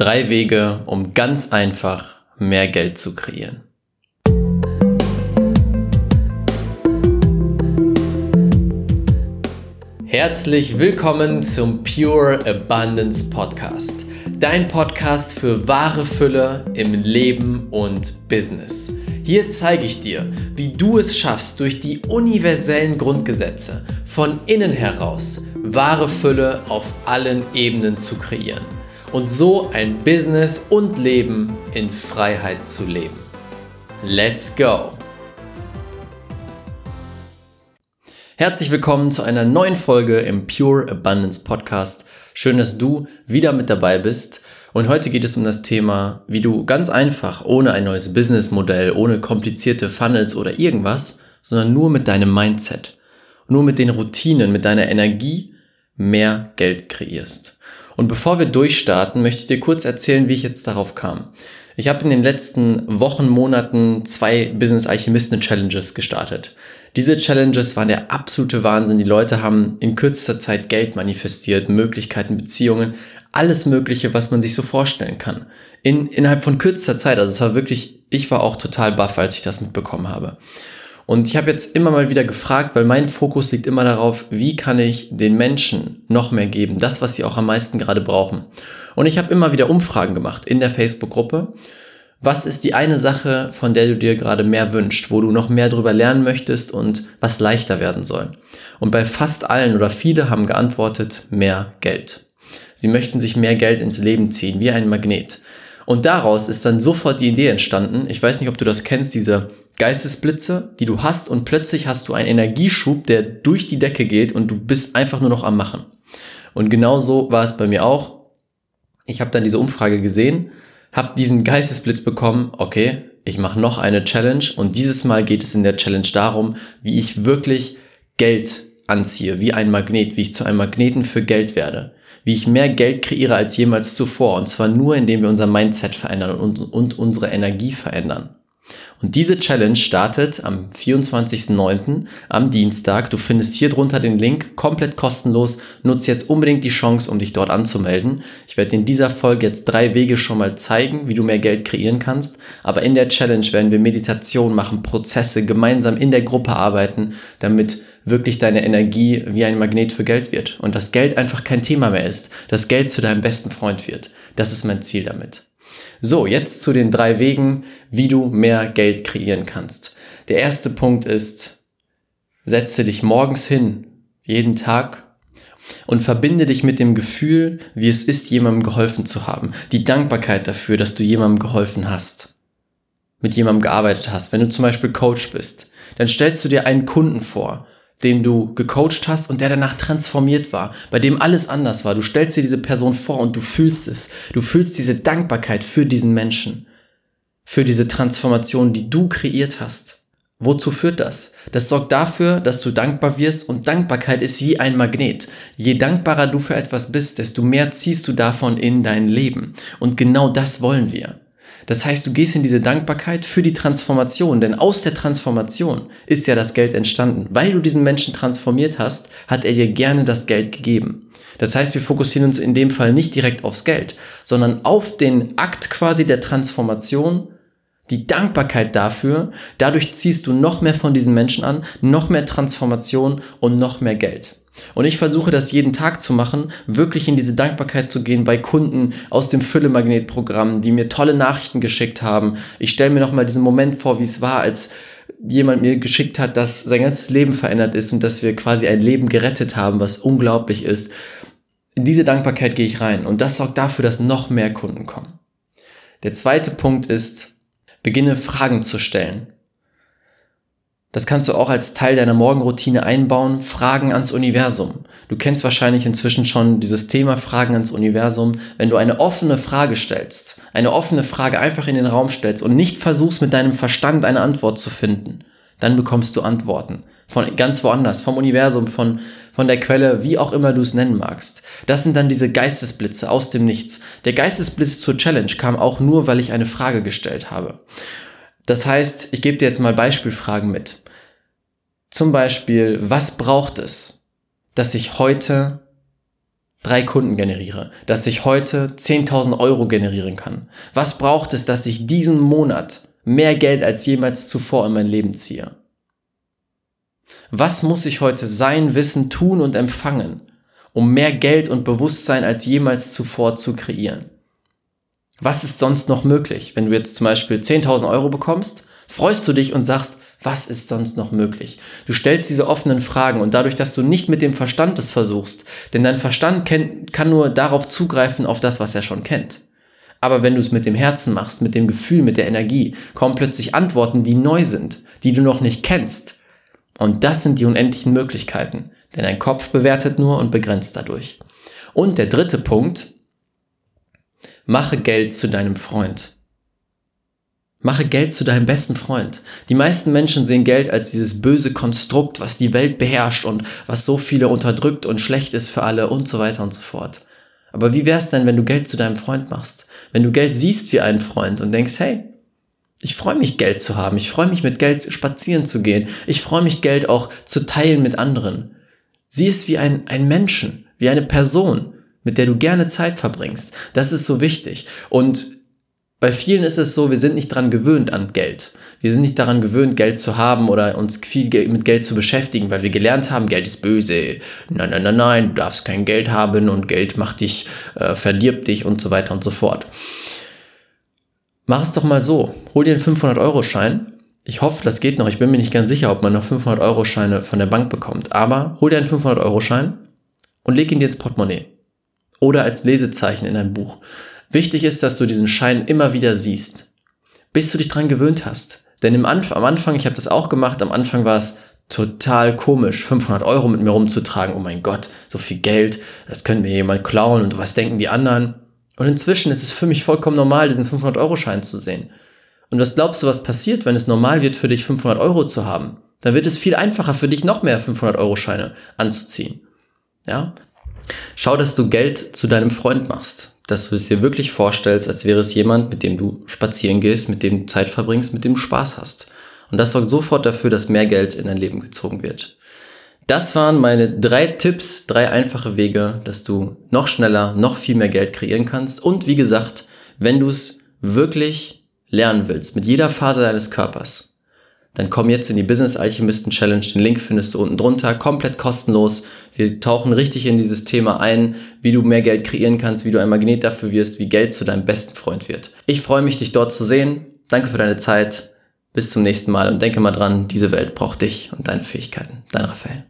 Drei Wege, um ganz einfach mehr Geld zu kreieren. Herzlich willkommen zum Pure Abundance Podcast. Dein Podcast für wahre Fülle im Leben und Business. Hier zeige ich dir, wie du es schaffst, durch die universellen Grundgesetze von innen heraus wahre Fülle auf allen Ebenen zu kreieren und so ein Business und Leben in Freiheit zu leben. Let's go! Herzlich willkommen zu einer neuen Folge im Pure Abundance Podcast. Schön, dass du wieder mit dabei bist. Und heute geht es um das Thema, wie du ganz einfach, ohne ein neues Businessmodell, ohne komplizierte Funnels oder irgendwas, sondern nur mit deinem Mindset, nur mit den Routinen, mit deiner Energie mehr Geld kreierst. Und bevor wir durchstarten, möchte ich dir kurz erzählen, wie ich jetzt darauf kam. Ich habe in den letzten Wochen, Monaten zwei Business Alchemisten Challenges gestartet. Diese Challenges waren der absolute Wahnsinn. Die Leute haben in kürzester Zeit Geld manifestiert, Möglichkeiten, Beziehungen, alles Mögliche, was man sich so vorstellen kann. In, innerhalb von kürzester Zeit. Also es war wirklich, ich war auch total baff, als ich das mitbekommen habe. Und ich habe jetzt immer mal wieder gefragt, weil mein Fokus liegt immer darauf, wie kann ich den Menschen noch mehr geben, das, was sie auch am meisten gerade brauchen. Und ich habe immer wieder Umfragen gemacht in der Facebook-Gruppe. Was ist die eine Sache, von der du dir gerade mehr wünschst, wo du noch mehr drüber lernen möchtest und was leichter werden soll? Und bei fast allen oder viele haben geantwortet, mehr Geld. Sie möchten sich mehr Geld ins Leben ziehen, wie ein Magnet. Und daraus ist dann sofort die Idee entstanden. Ich weiß nicht, ob du das kennst, diese Geistesblitze, die du hast und plötzlich hast du einen Energieschub, der durch die Decke geht und du bist einfach nur noch am Machen. Und genau so war es bei mir auch. Ich habe dann diese Umfrage gesehen, habe diesen Geistesblitz bekommen, okay, ich mache noch eine Challenge und dieses Mal geht es in der Challenge darum, wie ich wirklich Geld anziehe, wie ein Magnet, wie ich zu einem Magneten für Geld werde, wie ich mehr Geld kreiere als jemals zuvor und zwar nur indem wir unser Mindset verändern und, und unsere Energie verändern. Und diese Challenge startet am 24.09. am Dienstag. Du findest hier drunter den Link, komplett kostenlos. Nutze jetzt unbedingt die Chance, um dich dort anzumelden. Ich werde in dieser Folge jetzt drei Wege schon mal zeigen, wie du mehr Geld kreieren kannst. Aber in der Challenge werden wir Meditation machen, Prozesse, gemeinsam in der Gruppe arbeiten, damit wirklich deine Energie wie ein Magnet für Geld wird und das Geld einfach kein Thema mehr ist, das Geld zu deinem besten Freund wird. Das ist mein Ziel damit. So, jetzt zu den drei Wegen, wie du mehr Geld kreieren kannst. Der erste Punkt ist, setze dich morgens hin, jeden Tag, und verbinde dich mit dem Gefühl, wie es ist, jemandem geholfen zu haben. Die Dankbarkeit dafür, dass du jemandem geholfen hast, mit jemandem gearbeitet hast. Wenn du zum Beispiel Coach bist, dann stellst du dir einen Kunden vor den du gecoacht hast und der danach transformiert war, bei dem alles anders war. Du stellst dir diese Person vor und du fühlst es. Du fühlst diese Dankbarkeit für diesen Menschen, für diese Transformation, die du kreiert hast. Wozu führt das? Das sorgt dafür, dass du dankbar wirst und Dankbarkeit ist wie ein Magnet. Je dankbarer du für etwas bist, desto mehr ziehst du davon in dein Leben. Und genau das wollen wir. Das heißt, du gehst in diese Dankbarkeit für die Transformation, denn aus der Transformation ist ja das Geld entstanden. Weil du diesen Menschen transformiert hast, hat er dir gerne das Geld gegeben. Das heißt, wir fokussieren uns in dem Fall nicht direkt aufs Geld, sondern auf den Akt quasi der Transformation, die Dankbarkeit dafür. Dadurch ziehst du noch mehr von diesen Menschen an, noch mehr Transformation und noch mehr Geld. Und ich versuche das jeden Tag zu machen, wirklich in diese Dankbarkeit zu gehen bei Kunden aus dem Fülle-Magnet-Programm, die mir tolle Nachrichten geschickt haben. Ich stelle mir nochmal diesen Moment vor, wie es war, als jemand mir geschickt hat, dass sein ganzes Leben verändert ist und dass wir quasi ein Leben gerettet haben, was unglaublich ist. In diese Dankbarkeit gehe ich rein und das sorgt dafür, dass noch mehr Kunden kommen. Der zweite Punkt ist, beginne Fragen zu stellen. Das kannst du auch als Teil deiner Morgenroutine einbauen. Fragen ans Universum. Du kennst wahrscheinlich inzwischen schon dieses Thema Fragen ans Universum. Wenn du eine offene Frage stellst, eine offene Frage einfach in den Raum stellst und nicht versuchst mit deinem Verstand eine Antwort zu finden, dann bekommst du Antworten. Von ganz woanders, vom Universum, von, von der Quelle, wie auch immer du es nennen magst. Das sind dann diese Geistesblitze aus dem Nichts. Der Geistesblitz zur Challenge kam auch nur, weil ich eine Frage gestellt habe. Das heißt, ich gebe dir jetzt mal Beispielfragen mit. Zum Beispiel, was braucht es, dass ich heute drei Kunden generiere, dass ich heute 10.000 Euro generieren kann? Was braucht es, dass ich diesen Monat mehr Geld als jemals zuvor in mein Leben ziehe? Was muss ich heute sein, wissen, tun und empfangen, um mehr Geld und Bewusstsein als jemals zuvor zu kreieren? Was ist sonst noch möglich? Wenn du jetzt zum Beispiel 10.000 Euro bekommst, freust du dich und sagst, was ist sonst noch möglich? Du stellst diese offenen Fragen und dadurch, dass du nicht mit dem Verstand es versuchst, denn dein Verstand kann nur darauf zugreifen, auf das, was er schon kennt. Aber wenn du es mit dem Herzen machst, mit dem Gefühl, mit der Energie, kommen plötzlich Antworten, die neu sind, die du noch nicht kennst. Und das sind die unendlichen Möglichkeiten, denn dein Kopf bewertet nur und begrenzt dadurch. Und der dritte Punkt, mache Geld zu deinem Freund. Mache Geld zu deinem besten Freund. Die meisten Menschen sehen Geld als dieses böse Konstrukt, was die Welt beherrscht und was so viele unterdrückt und schlecht ist für alle und so weiter und so fort. Aber wie wär's denn, wenn du Geld zu deinem Freund machst? Wenn du Geld siehst wie einen Freund und denkst, hey, ich freue mich, Geld zu haben. Ich freue mich, mit Geld spazieren zu gehen. Ich freue mich, Geld auch zu teilen mit anderen. Sieh es wie ein, ein Menschen, wie eine Person, mit der du gerne Zeit verbringst. Das ist so wichtig. Und bei vielen ist es so, wir sind nicht dran gewöhnt an Geld. Wir sind nicht daran gewöhnt, Geld zu haben oder uns viel mit Geld zu beschäftigen, weil wir gelernt haben, Geld ist böse. Nein, nein, nein, nein, du darfst kein Geld haben und Geld macht dich, äh, verdirbt dich und so weiter und so fort. Mach es doch mal so. Hol dir einen 500-Euro-Schein. Ich hoffe, das geht noch. Ich bin mir nicht ganz sicher, ob man noch 500-Euro-Scheine von der Bank bekommt. Aber hol dir einen 500-Euro-Schein und leg ihn dir ins Portemonnaie. Oder als Lesezeichen in ein Buch. Wichtig ist, dass du diesen Schein immer wieder siehst, bis du dich dran gewöhnt hast. Denn im Anf am Anfang, ich habe das auch gemacht, am Anfang war es total komisch, 500 Euro mit mir rumzutragen. Oh mein Gott, so viel Geld, das könnte mir jemand klauen und was denken die anderen? Und inzwischen ist es für mich vollkommen normal, diesen 500-Euro-Schein zu sehen. Und was glaubst du, was passiert, wenn es normal wird für dich 500 Euro zu haben? Dann wird es viel einfacher für dich, noch mehr 500-Euro-Scheine anzuziehen. Ja? Schau, dass du Geld zu deinem Freund machst dass du es dir wirklich vorstellst, als wäre es jemand, mit dem du spazieren gehst, mit dem du Zeit verbringst, mit dem du Spaß hast. Und das sorgt sofort dafür, dass mehr Geld in dein Leben gezogen wird. Das waren meine drei Tipps, drei einfache Wege, dass du noch schneller, noch viel mehr Geld kreieren kannst. Und wie gesagt, wenn du es wirklich lernen willst, mit jeder Phase deines Körpers, dann komm jetzt in die Business Alchemisten Challenge. Den Link findest du unten drunter, komplett kostenlos. Wir tauchen richtig in dieses Thema ein, wie du mehr Geld kreieren kannst, wie du ein Magnet dafür wirst, wie Geld zu deinem besten Freund wird. Ich freue mich, dich dort zu sehen. Danke für deine Zeit. Bis zum nächsten Mal und denke mal dran, diese Welt braucht dich und deine Fähigkeiten. Dein Raphael.